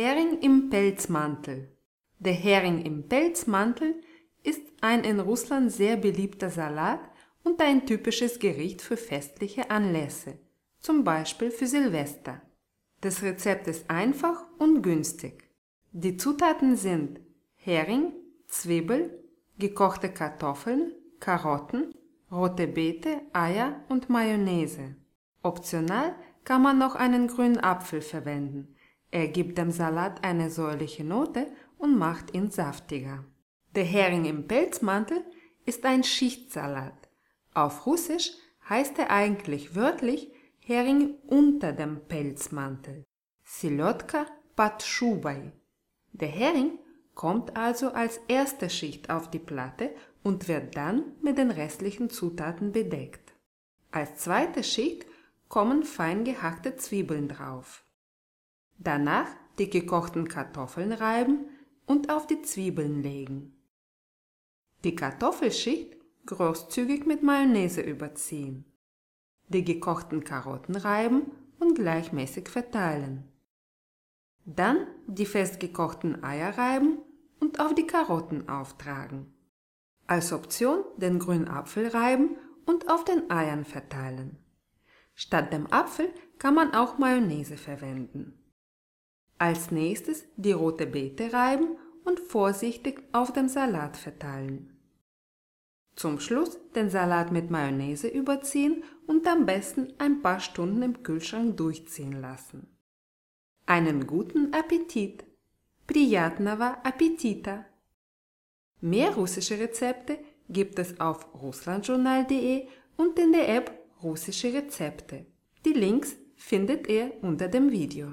Hering im Pelzmantel. Der Hering im Pelzmantel ist ein in Russland sehr beliebter Salat und ein typisches Gericht für festliche Anlässe, zum Beispiel für Silvester. Das Rezept ist einfach und günstig. Die Zutaten sind Hering, Zwiebel, gekochte Kartoffeln, Karotten, rote Beete, Eier und Mayonnaise. Optional kann man noch einen grünen Apfel verwenden. Er gibt dem Salat eine säuerliche Note und macht ihn saftiger. Der Hering im Pelzmantel ist ein Schichtsalat. Auf Russisch heißt er eigentlich wörtlich Hering unter dem Pelzmantel. Silotka под шубой. Der Hering kommt also als erste Schicht auf die Platte und wird dann mit den restlichen Zutaten bedeckt. Als zweite Schicht kommen fein gehackte Zwiebeln drauf. Danach die gekochten Kartoffeln reiben und auf die Zwiebeln legen. Die Kartoffelschicht großzügig mit Mayonnaise überziehen. Die gekochten Karotten reiben und gleichmäßig verteilen. Dann die festgekochten Eier reiben und auf die Karotten auftragen. Als Option den grünen Apfel reiben und auf den Eiern verteilen. Statt dem Apfel kann man auch Mayonnaise verwenden. Als nächstes die rote Beete reiben und vorsichtig auf dem Salat verteilen. Zum Schluss den Salat mit Mayonnaise überziehen und am besten ein paar Stunden im Kühlschrank durchziehen lassen. Einen guten Appetit! Prijatnava Appetita! Mehr russische Rezepte gibt es auf russlandjournal.de und in der App Russische Rezepte. Die Links findet ihr unter dem Video.